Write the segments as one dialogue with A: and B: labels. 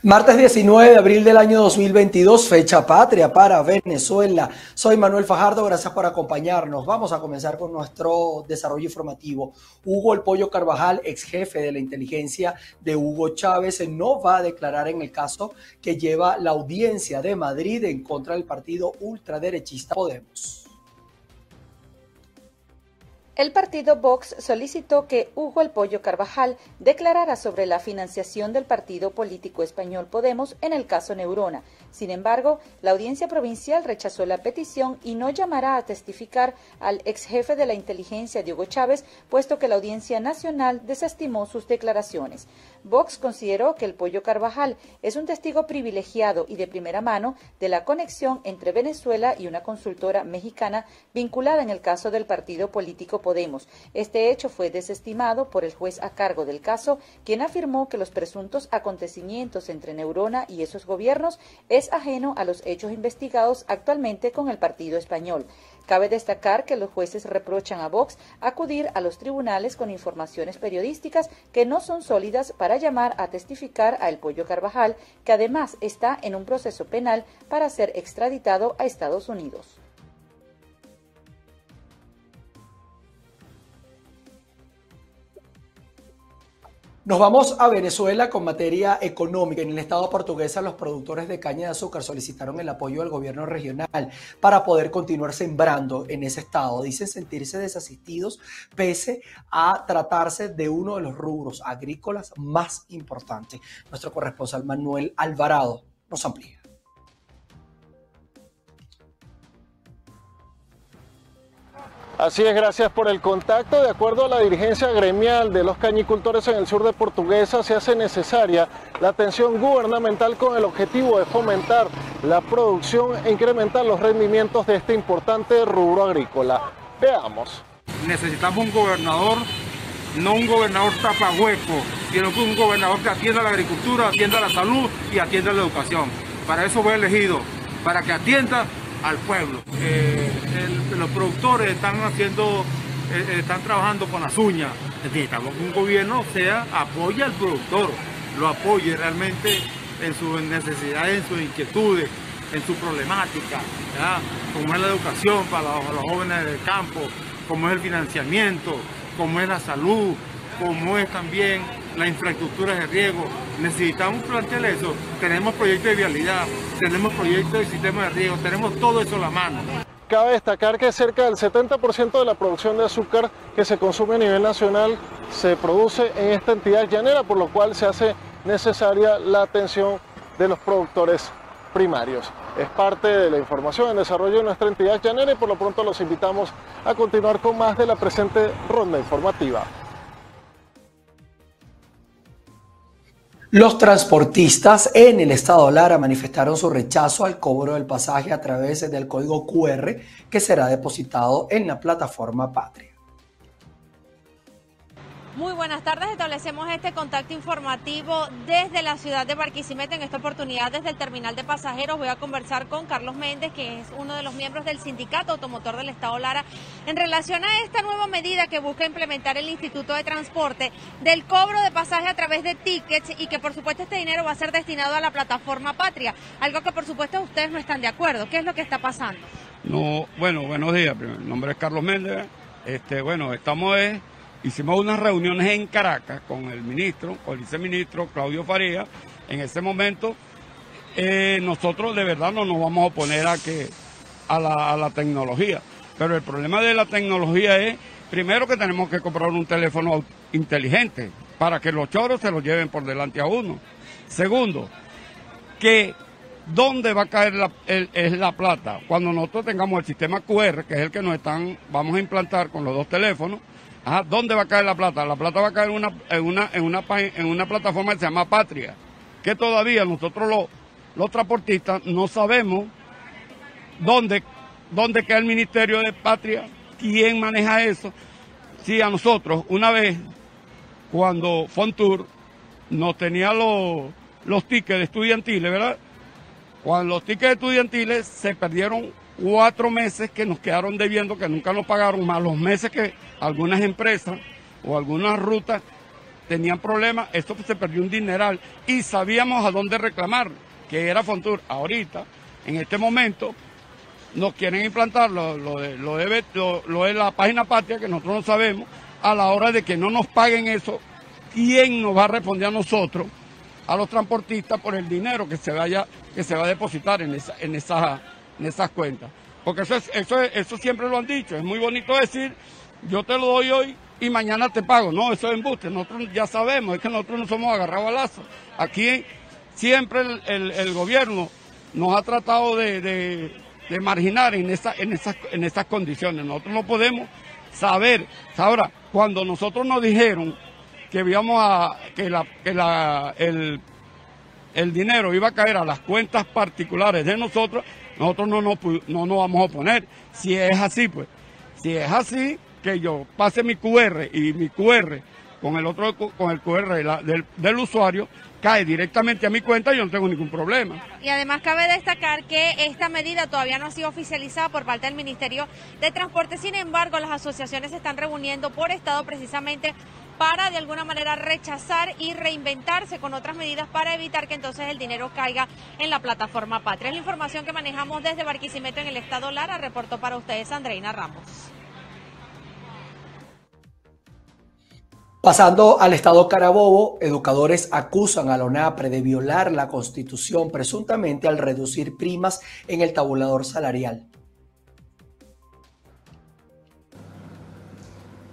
A: Martes 19 de abril del año 2022, fecha patria para Venezuela. Soy Manuel Fajardo, gracias por acompañarnos. Vamos a comenzar con nuestro desarrollo informativo. Hugo El Pollo Carvajal, ex jefe de la inteligencia de Hugo Chávez, no va a declarar en el caso que lleva la audiencia de Madrid en contra del partido ultraderechista Podemos.
B: El partido Vox solicitó que Hugo El Pollo Carvajal declarara sobre la financiación del partido político español Podemos en el caso Neurona. Sin embargo, la audiencia provincial rechazó la petición y no llamará a testificar al ex jefe de la inteligencia Diego Chávez, puesto que la audiencia nacional desestimó sus declaraciones. Vox consideró que El Pollo Carvajal es un testigo privilegiado y de primera mano de la conexión entre Venezuela y una consultora mexicana vinculada en el caso del partido político Podemos. Este hecho fue desestimado por el juez a cargo del caso, quien afirmó que los presuntos acontecimientos entre Neurona y esos gobiernos es ajeno a los hechos investigados actualmente con el partido español. Cabe destacar que los jueces reprochan a Vox acudir a los tribunales con informaciones periodísticas que no son sólidas para llamar a testificar a El Pollo Carvajal, que además está en un proceso penal para ser extraditado a Estados Unidos.
A: Nos vamos a Venezuela con materia económica. En el estado portuguesa, los productores de caña de azúcar solicitaron el apoyo del gobierno regional para poder continuar sembrando en ese estado. Dicen sentirse desasistidos pese a tratarse de uno de los rubros agrícolas más importantes. Nuestro corresponsal Manuel Alvarado nos amplía.
C: Así es, gracias por el contacto. De acuerdo a la dirigencia gremial de los cañicultores en el sur de Portuguesa, se hace necesaria la atención gubernamental con el objetivo de fomentar la producción e incrementar los rendimientos de este importante rubro agrícola. Veamos.
D: Necesitamos un gobernador, no un gobernador tapahueco, sino que un gobernador que atienda la agricultura, atienda la salud y atienda la educación. Para eso fue elegido, para que atienda al pueblo. Eh, los productores están haciendo, eh, eh, están trabajando con las uñas. Necesitamos que un gobierno sea apoye al productor, lo apoye realmente en sus necesidades, en sus inquietudes, en su problemática, como es la educación para los, jóvenes del campo, como es el financiamiento, como es la salud, como es también la infraestructura de riego. Necesitamos plantear eso. Tenemos proyectos de vialidad, tenemos proyectos de sistema de riego, tenemos todo eso a la mano.
C: Cabe destacar que cerca del 70% de la producción de azúcar que se consume a nivel nacional se produce en esta entidad llanera, por lo cual se hace necesaria la atención de los productores primarios. Es parte de la información en desarrollo de nuestra entidad llanera y por lo pronto los invitamos a continuar con más de la presente ronda informativa.
A: Los transportistas en el estado Lara manifestaron su rechazo al cobro del pasaje a través del código QR que será depositado en la plataforma Patria.
E: Muy buenas tardes, establecemos este contacto informativo desde la ciudad de Barquisimeto. En esta oportunidad, desde el terminal de pasajeros, voy a conversar con Carlos Méndez, que es uno de los miembros del Sindicato Automotor del Estado Lara, en relación a esta nueva medida que busca implementar el Instituto de Transporte del cobro de pasaje a través de tickets y que, por supuesto, este dinero va a ser destinado a la plataforma Patria, algo que, por supuesto, ustedes no están de acuerdo. ¿Qué es lo que está pasando?
F: No, bueno, buenos días. Mi nombre es Carlos Méndez. Este, bueno, estamos Hicimos unas reuniones en Caracas con el ministro, con el viceministro Claudio Faría. En ese momento, eh, nosotros de verdad no nos vamos a oponer a, que, a, la, tecnología. Pero el problema de la tecnología es, primero que tenemos que comprar un teléfono inteligente para que los choros se lo lleven por delante a uno. Segundo, que dónde va a caer la, la plata. Cuando nosotros tengamos el sistema QR, que es el que nos están, vamos a implantar con los dos teléfonos, ¿Dónde va a caer la plata? La plata va a caer en una, en una, en una, en una plataforma que se llama Patria, que todavía nosotros los, los transportistas no sabemos dónde, dónde queda el Ministerio de Patria, quién maneja eso. Si a nosotros, una vez, cuando Fontour nos tenía los, los tickets estudiantiles, ¿verdad? Cuando los tickets estudiantiles se perdieron cuatro meses que nos quedaron debiendo, que nunca nos pagaron, más los meses que algunas empresas o algunas rutas tenían problemas, esto se perdió un dineral y sabíamos a dónde reclamar, que era Fontur. Ahorita, en este momento, nos quieren implantar lo, de, lo, lo de la página patria, que nosotros no sabemos, a la hora de que no nos paguen eso, ¿quién nos va a responder a nosotros, a los transportistas, por el dinero que se vaya, que se va a depositar en, esa, en, esa, en esas cuentas? Porque eso, eso, eso siempre lo han dicho, es muy bonito decir, yo te lo doy hoy y mañana te pago. No, eso es embuste, nosotros ya sabemos, es que nosotros no somos agarrados a lazo. Aquí siempre el, gobierno nos ha tratado de, marginar en, esa, en, esas, en esas condiciones. Nosotros no podemos saber. Ahora, cuando nosotros nos dijeron que íbamos a que la, que la el, el dinero iba a caer a las cuentas particulares de nosotros, nosotros no nos, no nos vamos a oponer. Si es así, pues, si es así, que yo pase mi QR y mi QR con el otro, con el QR del, del usuario, cae directamente a mi cuenta y yo no tengo ningún problema.
E: Y además cabe destacar que esta medida todavía no ha sido oficializada por parte del Ministerio de Transporte, sin embargo las asociaciones se están reuniendo por estado precisamente para de alguna manera rechazar y reinventarse con otras medidas para evitar que entonces el dinero caiga en la plataforma Patria. Es la información que manejamos desde Barquisimeto en el estado Lara, reportó para ustedes Andreina Ramos.
A: Pasando al estado Carabobo, educadores acusan a la ONAPRE de violar la constitución presuntamente al reducir primas en el tabulador salarial.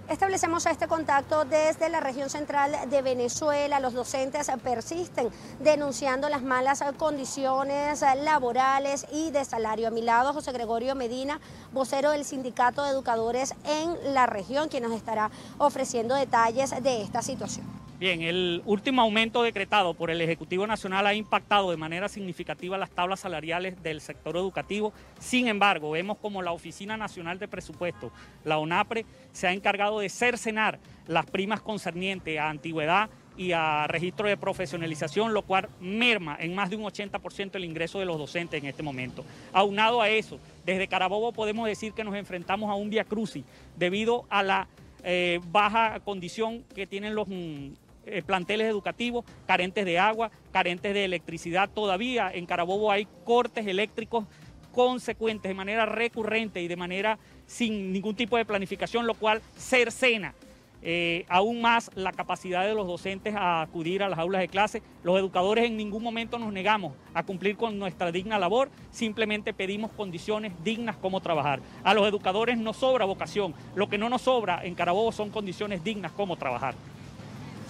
G: Establecemos este contacto desde la región central de Venezuela. Los docentes persisten denunciando las malas condiciones laborales y de salario. A mi lado, José Gregorio Medina, vocero del Sindicato de Educadores en la región, quien nos estará ofreciendo detalles de esta situación.
H: Bien, el último aumento decretado por el Ejecutivo Nacional ha impactado de manera significativa las tablas salariales del sector educativo. Sin embargo, vemos como la Oficina Nacional de Presupuesto, la ONAPRE, se ha encargado de cercenar las primas concernientes a antigüedad y a registro de profesionalización, lo cual merma en más de un 80% el ingreso de los docentes en este momento. Aunado a eso, desde Carabobo podemos decir que nos enfrentamos a un via crucis debido a la eh, baja condición que tienen los mm, eh, planteles educativos, carentes de agua, carentes de electricidad. Todavía en Carabobo hay cortes eléctricos consecuentes de manera recurrente y de manera sin ningún tipo de planificación, lo cual cercena eh, aún más la capacidad de los docentes a acudir a las aulas de clase. Los educadores en ningún momento nos negamos a cumplir con nuestra digna labor, simplemente pedimos condiciones dignas como trabajar. A los educadores nos sobra vocación, lo que no nos sobra en Carabobo son condiciones dignas como trabajar.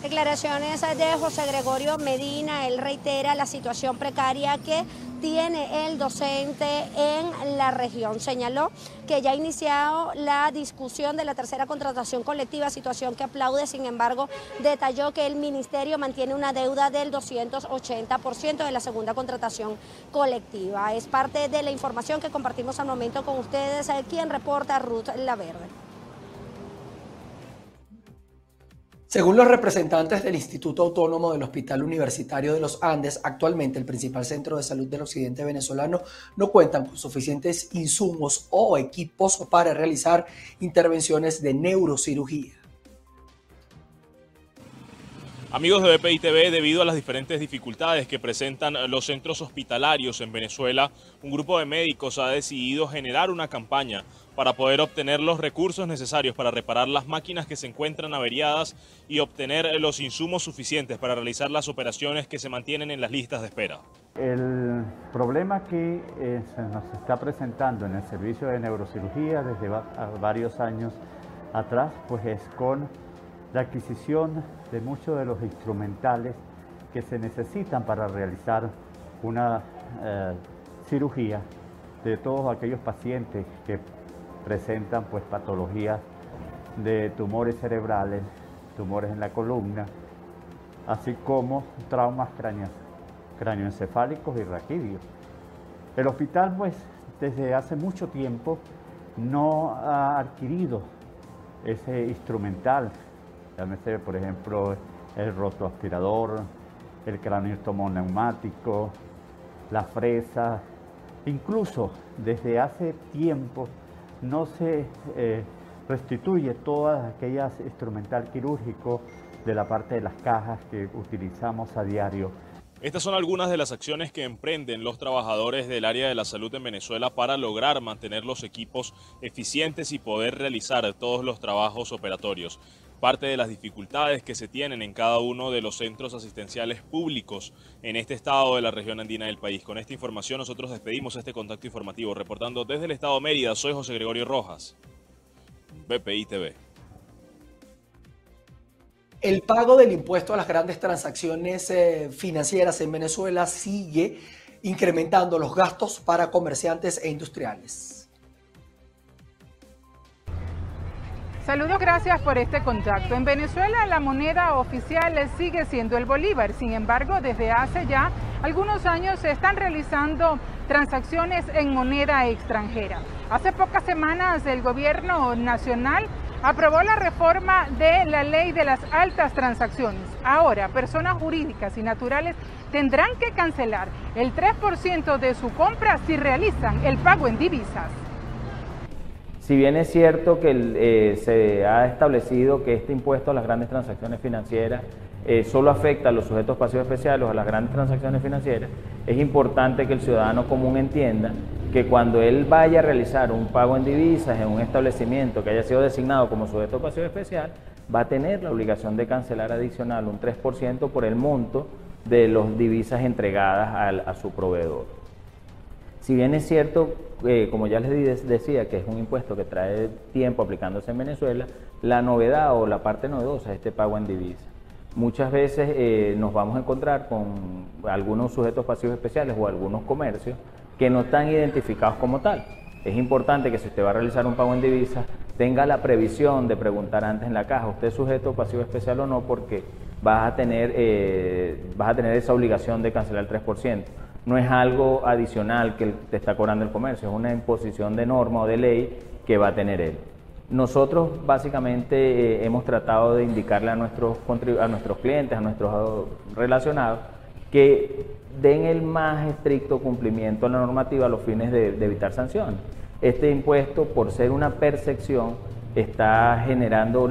G: Declaraciones de José Gregorio Medina, él reitera la situación precaria que tiene el docente en la región. Señaló que ya ha iniciado la discusión de la tercera contratación colectiva, situación que aplaude, sin embargo, detalló que el ministerio mantiene una deuda del 280% de la segunda contratación colectiva. Es parte de la información que compartimos al momento con ustedes, quien reporta Ruth Laverde.
A: Según los representantes del Instituto Autónomo del Hospital Universitario de los Andes, actualmente el principal centro de salud del occidente venezolano no cuentan con suficientes insumos o equipos para realizar intervenciones de neurocirugía.
I: Amigos de BPI TV, debido a las diferentes dificultades que presentan los centros hospitalarios en Venezuela, un grupo de médicos ha decidido generar una campaña para poder obtener los recursos necesarios para reparar las máquinas que se encuentran averiadas y obtener los insumos suficientes para realizar las operaciones que se mantienen en las listas de espera.
J: El problema que eh, se nos está presentando en el servicio de neurocirugía desde varios años atrás, pues es con la adquisición de muchos de los instrumentales que se necesitan para realizar una eh, cirugía de todos aquellos pacientes que presentan pues patologías de tumores cerebrales, tumores en la columna, así como traumas cráneoencefálicos y raquídeos. El hospital pues desde hace mucho tiempo no ha adquirido ese instrumental, llámese por ejemplo el rotoaspirador, el craneotomo neumático, la fresa, incluso desde hace tiempo no se eh, restituye todas aquellas instrumental quirúrgico de la parte de las cajas que utilizamos a diario.
I: Estas son algunas de las acciones que emprenden los trabajadores del área de la salud en Venezuela para lograr mantener los equipos eficientes y poder realizar todos los trabajos operatorios. Parte de las dificultades que se tienen en cada uno de los centros asistenciales públicos en este estado de la región andina del país. Con esta información nosotros despedimos este contacto informativo. Reportando desde el estado de Mérida, soy José Gregorio Rojas, BPI TV.
A: El pago del impuesto a las grandes transacciones eh, financieras en Venezuela sigue incrementando los gastos para comerciantes e industriales.
K: Saludos, gracias por este contacto. En Venezuela la moneda oficial sigue siendo el bolívar, sin embargo desde hace ya algunos años se están realizando transacciones en moneda extranjera. Hace pocas semanas el gobierno nacional aprobó la reforma de la ley de las altas transacciones. Ahora, personas jurídicas y naturales tendrán que cancelar el 3% de su compra si realizan el pago en divisas.
L: Si bien es cierto que eh, se ha establecido que este impuesto a las grandes transacciones financieras eh, solo afecta a los sujetos pasivos especiales o a las grandes transacciones financieras, es importante que el ciudadano común entienda que cuando él vaya a realizar un pago en divisas en un establecimiento que haya sido designado como sujeto pasivo especial, va a tener la obligación de cancelar adicional un 3% por el monto de las divisas entregadas a, su proveedor. Si bien es cierto, eh, como ya les decía, que es un impuesto que trae tiempo aplicándose en Venezuela, la novedad o la parte novedosa es este pago en divisas. Muchas veces eh, nos vamos a encontrar con algunos sujetos pasivos especiales o algunos comercios que no están identificados como tal. Es importante que si usted va a realizar un pago en divisas, tenga la previsión de preguntar antes en la caja, ¿usted es sujeto pasivo especial o no? Porque vas a tener, eh, vas a tener esa obligación de cancelar el 3%. No es algo adicional que te está cobrando el comercio, es una imposición de norma o de ley que va a tener él. Nosotros básicamente eh, hemos tratado de indicarle a nuestros, a nuestros clientes, a nuestros relacionados, que den el más estricto cumplimiento a la normativa a los fines de, evitar sanciones. Este impuesto, por ser una percepción, está generando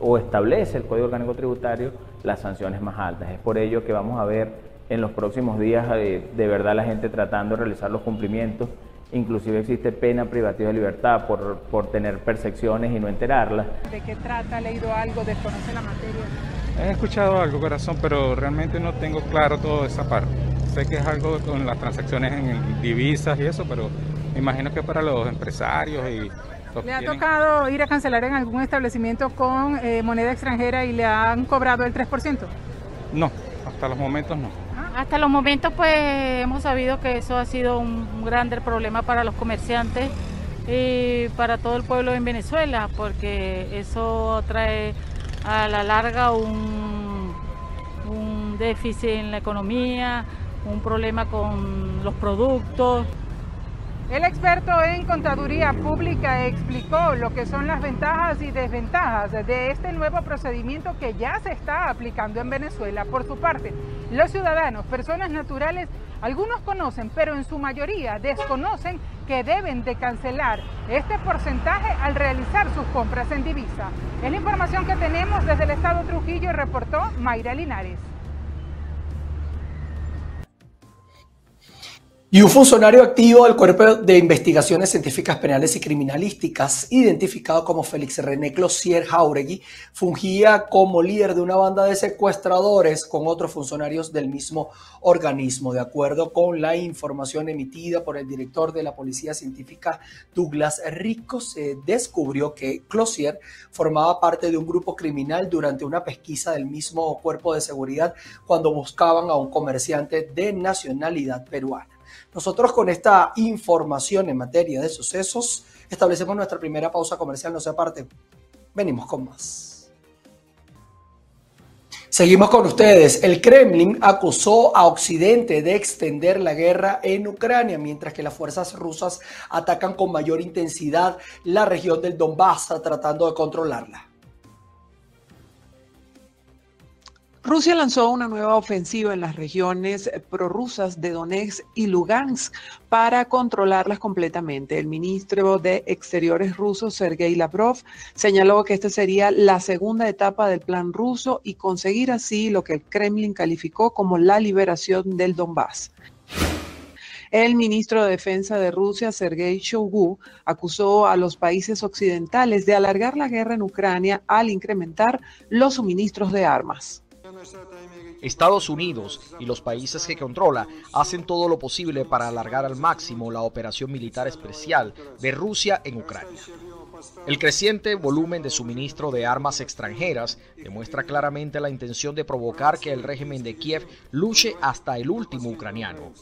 L: o establece el Código Orgánico Tributario las sanciones más altas. Es por ello que vamos a ver en los próximos días eh, de verdad la gente tratando de realizar los cumplimientos. Inclusive existe pena privativa de libertad por, por tener percepciones y no enterarlas.
K: ¿De qué trata? ¿Ha leído algo? ¿Desconoce la materia?
M: He escuchado algo, corazón, pero realmente no tengo claro toda esa parte. Sé que es algo con las transacciones en divisas y eso, pero me imagino que para los empresarios y...
K: ¿Le ha tocado ir a cancelar en algún establecimiento con eh, moneda extranjera y le han cobrado el 3%?
M: No, hasta los momentos no.
N: Hasta los momentos pues hemos sabido que eso ha sido un grande problema para los comerciantes y para todo el pueblo en Venezuela, porque eso trae a la larga un, un déficit en la economía, un problema con los productos.
K: El experto en contaduría pública explicó lo que son las ventajas y desventajas de este nuevo procedimiento que ya se está aplicando en Venezuela. Por su parte, los ciudadanos, personas naturales, algunos conocen, pero en su mayoría desconocen que deben de cancelar este porcentaje al realizar sus compras en divisa. Es la información que tenemos desde el estado Trujillo, reportó Mayra Linares.
A: Y un funcionario activo del Cuerpo de Investigaciones Científicas Penales y Criminalísticas, identificado como Félix René Clossier Jauregui, fungía como líder de una banda de secuestradores con otros funcionarios del mismo organismo. De acuerdo con la información emitida por el director de la Policía Científica Douglas Rico, se descubrió que Clossier formaba parte de un grupo criminal durante una pesquisa del mismo cuerpo de seguridad cuando buscaban a un comerciante de nacionalidad peruana. Nosotros con esta información en materia de sucesos establecemos nuestra primera pausa comercial, no sea aparte. Venimos con más. Seguimos con ustedes. El Kremlin acusó a Occidente de extender la guerra en Ucrania, mientras que las fuerzas rusas atacan con mayor intensidad la región del Donbass, tratando de controlarla.
O: Rusia lanzó una nueva ofensiva en las regiones prorrusas de Donetsk y Lugansk para controlarlas completamente. El ministro de Exteriores ruso, Sergei Lavrov, señaló que esta sería la segunda etapa del plan ruso y conseguir así lo que el Kremlin calificó como la liberación del Donbass. El ministro de Defensa de Rusia, Sergei Shoigu, acusó a los países occidentales de alargar la guerra en Ucrania al incrementar los suministros de armas.
P: Estados Unidos y los países que controla hacen todo lo posible para alargar al máximo la operación militar especial de Rusia en Ucrania. El creciente volumen de suministro de armas extranjeras demuestra claramente la intención de provocar que el régimen de Kiev luche hasta el último ucraniano.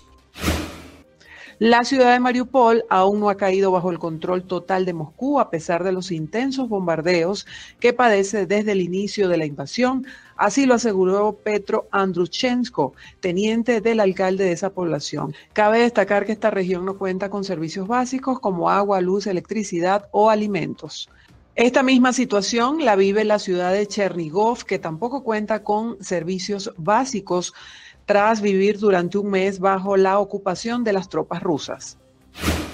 O: La ciudad de Mariupol aún no ha caído bajo el control total de Moscú a pesar de los intensos bombardeos que padece desde el inicio de la invasión. Así lo aseguró Petro Andruchenko, teniente del alcalde de esa población. Cabe destacar que esta región no cuenta con servicios básicos como agua, luz, electricidad o alimentos. Esta misma situación la vive la ciudad de Chernigov, que tampoco cuenta con servicios básicos tras vivir durante un mes bajo la ocupación de las tropas rusas.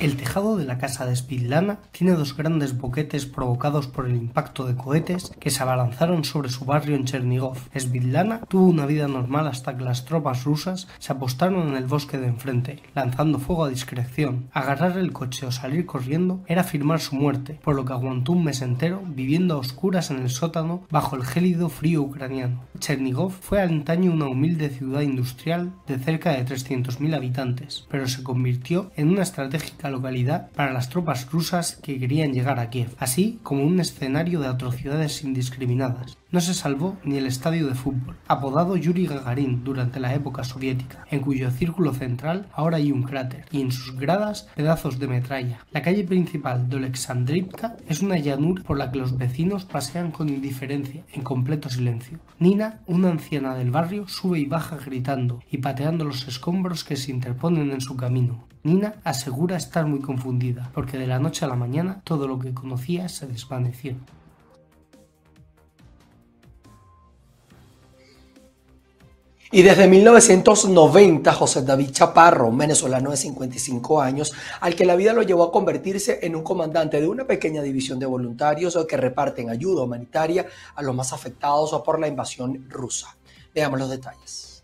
Q: El tejado de la casa de Spidlana tiene dos grandes boquetes provocados por el impacto de cohetes que se abalanzaron sobre su barrio en Chernigov. Spidlana tuvo una vida normal hasta que las tropas rusas se apostaron en el bosque de enfrente, lanzando fuego a discreción. Agarrar el coche o salir corriendo era firmar su muerte, por lo que aguantó un mes entero viviendo a oscuras en el sótano bajo el gélido frío ucraniano. Chernigov fue antaño una humilde ciudad industrial de cerca de 300.000 habitantes, pero se convirtió en una estratégica localidad para las tropas rusas que querían llegar a Kiev, así como un escenario de atrocidades indiscriminadas. No se salvó ni el estadio de fútbol, apodado Yuri Gagarin durante la época soviética, en cuyo círculo central ahora hay un cráter y en sus gradas pedazos de metralla. La calle principal de Alexandrivka es una llanura por la que los vecinos pasean con indiferencia, en completo silencio. Nina, una anciana del barrio, sube y baja gritando y pateando los escombros que se interponen en su camino. Nina asegura estar muy confundida, porque de la noche a la mañana todo lo que conocía se desvaneció.
A: Y desde 1990, José David Chaparro, un venezolano de 55 años, al que la vida lo llevó a convertirse en un comandante de una pequeña división de voluntarios que reparten ayuda humanitaria a los más afectados por la invasión rusa. Veamos los detalles.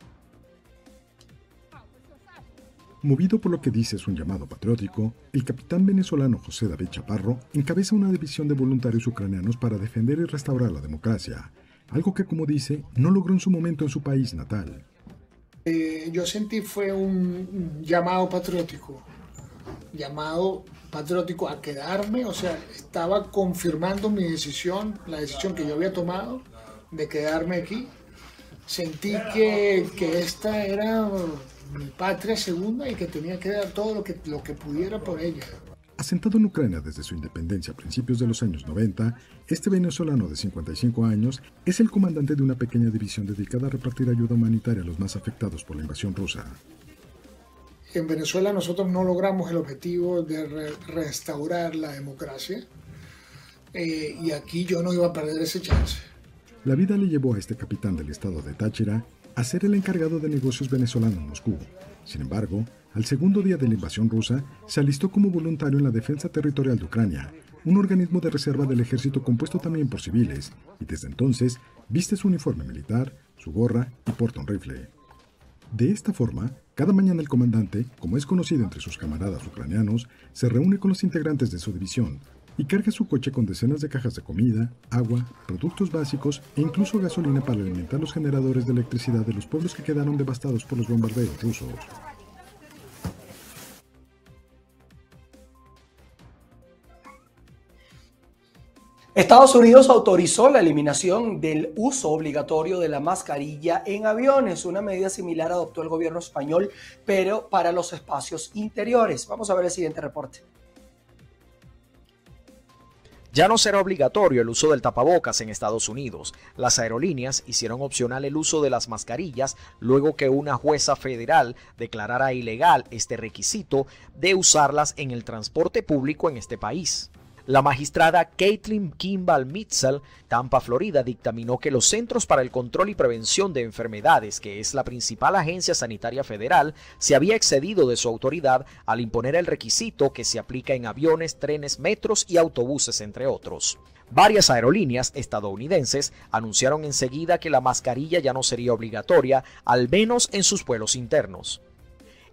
R: Movido por lo que dice es un llamado patriótico, el capitán venezolano José David Chaparro encabeza una división de voluntarios ucranianos para defender y restaurar la democracia algo que como dice no logró en su momento en su país natal.
S: Eh, yo sentí fue un llamado patriótico, llamado patriótico a quedarme, o sea, estaba confirmando mi decisión, la decisión que yo había tomado de quedarme aquí. Sentí que, que esta era mi patria segunda y que tenía que dar todo lo que, lo que pudiera por ella.
R: Asentado en Ucrania desde su independencia a principios de los años 90, este venezolano de 55 años es el comandante de una pequeña división dedicada a repartir ayuda humanitaria a los más afectados por la invasión rusa.
S: En Venezuela nosotros no logramos el objetivo de restaurar la democracia eh, y aquí yo no iba a perder ese chance.
R: La vida le llevó a este capitán del estado de Táchira a ser el encargado de negocios venezolano en Moscú. Sin embargo, al segundo día de la invasión rusa, se alistó como voluntario en la Defensa Territorial de Ucrania, un organismo de reserva del ejército compuesto también por civiles, y desde entonces viste su uniforme militar, su gorra y porta un rifle. De esta forma, cada mañana el comandante, como es conocido entre sus camaradas ucranianos, se reúne con los integrantes de su división y carga su coche con decenas de cajas de comida, agua, productos básicos e incluso gasolina para alimentar los generadores de electricidad de los pueblos que quedaron devastados por los bombardeos rusos.
A: Estados Unidos autorizó la eliminación del uso obligatorio de la mascarilla en aviones. Una medida similar adoptó el gobierno español, pero para los espacios interiores. Vamos a ver el siguiente reporte.
P: Ya no será obligatorio el uso del tapabocas en Estados Unidos. Las aerolíneas hicieron opcional el uso de las mascarillas luego que una jueza federal declarara ilegal este requisito de usarlas en el transporte público en este país. La magistrada Caitlin Kimball Mitchell, Tampa, Florida, dictaminó que los Centros para el Control y Prevención de Enfermedades, que es la principal agencia sanitaria federal, se había excedido de su autoridad al imponer el requisito que se aplica en aviones, trenes, metros y autobuses, entre otros. Varias aerolíneas estadounidenses anunciaron enseguida que la mascarilla ya no sería obligatoria, al menos en sus vuelos internos.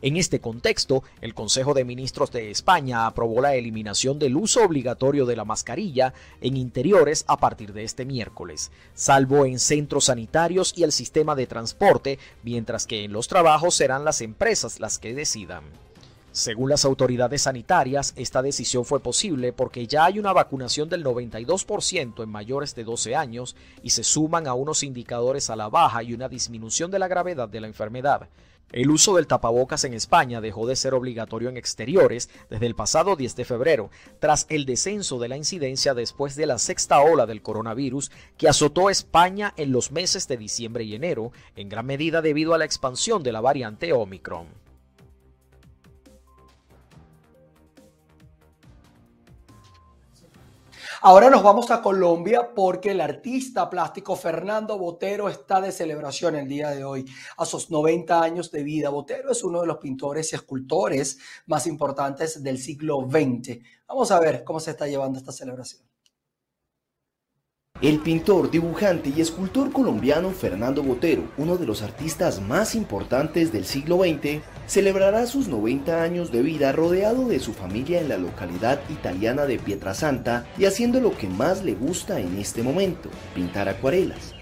P: En este contexto, el Consejo de Ministros de España aprobó la eliminación del uso obligatorio de la mascarilla en interiores a partir de este miércoles, salvo en centros sanitarios y el sistema de transporte, mientras que en los trabajos serán las empresas las que decidan. Según las autoridades sanitarias, esta decisión fue posible porque ya hay una vacunación del 92% en mayores de 12 años y se suman a unos indicadores a la baja y una disminución de la gravedad de la enfermedad. El uso del tapabocas en España dejó de ser obligatorio en exteriores desde el pasado 10 de febrero, tras el descenso de la incidencia después de la sexta ola del coronavirus que azotó España en los meses de diciembre y enero, en gran medida debido a la expansión de la variante Omicron.
A: Ahora nos vamos a Colombia porque el artista plástico Fernando Botero está de celebración el día de hoy. A sus 90 años de vida, Botero es uno de los pintores y escultores más importantes del siglo XX. Vamos a ver cómo se está llevando esta celebración.
T: El pintor, dibujante y escultor colombiano Fernando Botero, uno de los artistas más importantes del siglo XX, celebrará sus 90 años de vida rodeado de su familia en la localidad italiana de Pietrasanta y haciendo lo que más le gusta en este momento, pintar acuarelas.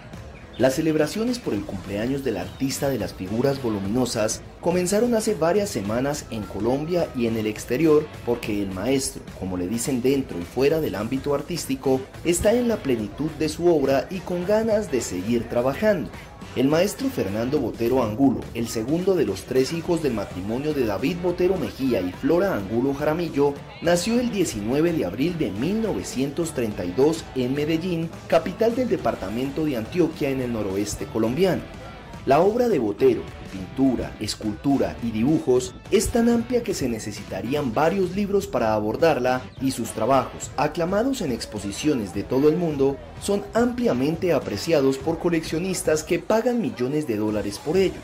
T: Las celebraciones por el cumpleaños del artista de las figuras voluminosas comenzaron hace varias semanas en Colombia y en el exterior porque el maestro, como le dicen dentro y fuera del ámbito artístico, está en la plenitud de su obra y con ganas de seguir trabajando. El maestro Fernando Botero Angulo, el segundo de los tres hijos del matrimonio de David Botero Mejía y Flora Angulo Jaramillo, nació el 19 de abril de 1932 en Medellín, capital del departamento de Antioquia en el noroeste colombiano. La obra de Botero, pintura, escultura y dibujos es tan amplia que se necesitarían varios libros para abordarla y sus trabajos, aclamados en exposiciones de todo el mundo, son ampliamente apreciados por coleccionistas que pagan millones de dólares por ellos.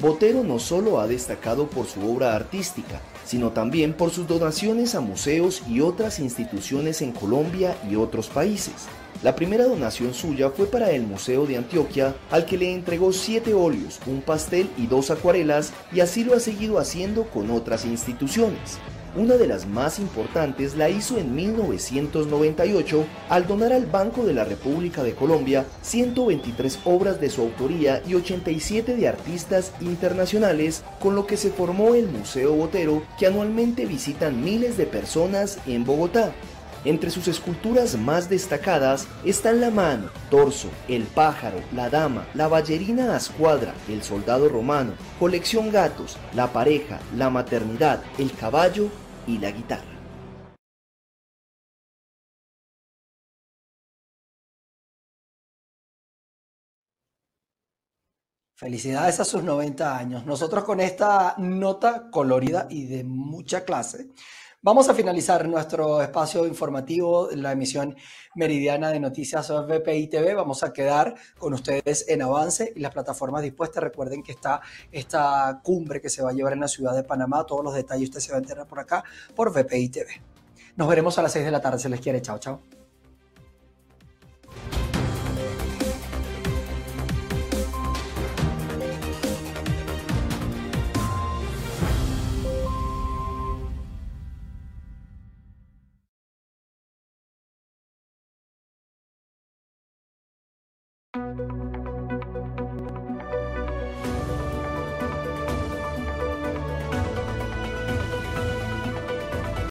T: Botero no solo ha destacado por su obra artística, sino también por sus donaciones a museos y otras instituciones en Colombia y otros países. La primera donación suya fue para el Museo de Antioquia, al que le entregó siete óleos, un pastel y dos acuarelas, y así lo ha seguido haciendo con otras instituciones. Una de las más importantes la hizo en 1998 al donar al Banco de la República de Colombia 123 obras de su autoría y 87 de artistas internacionales, con lo que se formó el Museo Botero que anualmente visitan miles de personas en Bogotá. Entre sus esculturas más destacadas están la mano, torso, el pájaro, la dama, la ballerina a escuadra, el soldado romano, colección gatos, la pareja, la maternidad, el caballo y la guitarra.
A: Felicidades a sus 90 años. Nosotros con esta nota colorida y de mucha clase Vamos a finalizar nuestro espacio informativo, la emisión meridiana de noticias VPI TV. Vamos a quedar con ustedes en avance y las plataformas dispuestas. Recuerden que está esta cumbre que se va a llevar en la ciudad de Panamá. Todos los detalles usted se va a enterar por acá por VPI TV. Nos veremos a las 6 de la tarde. Se les quiere. Chao, chao.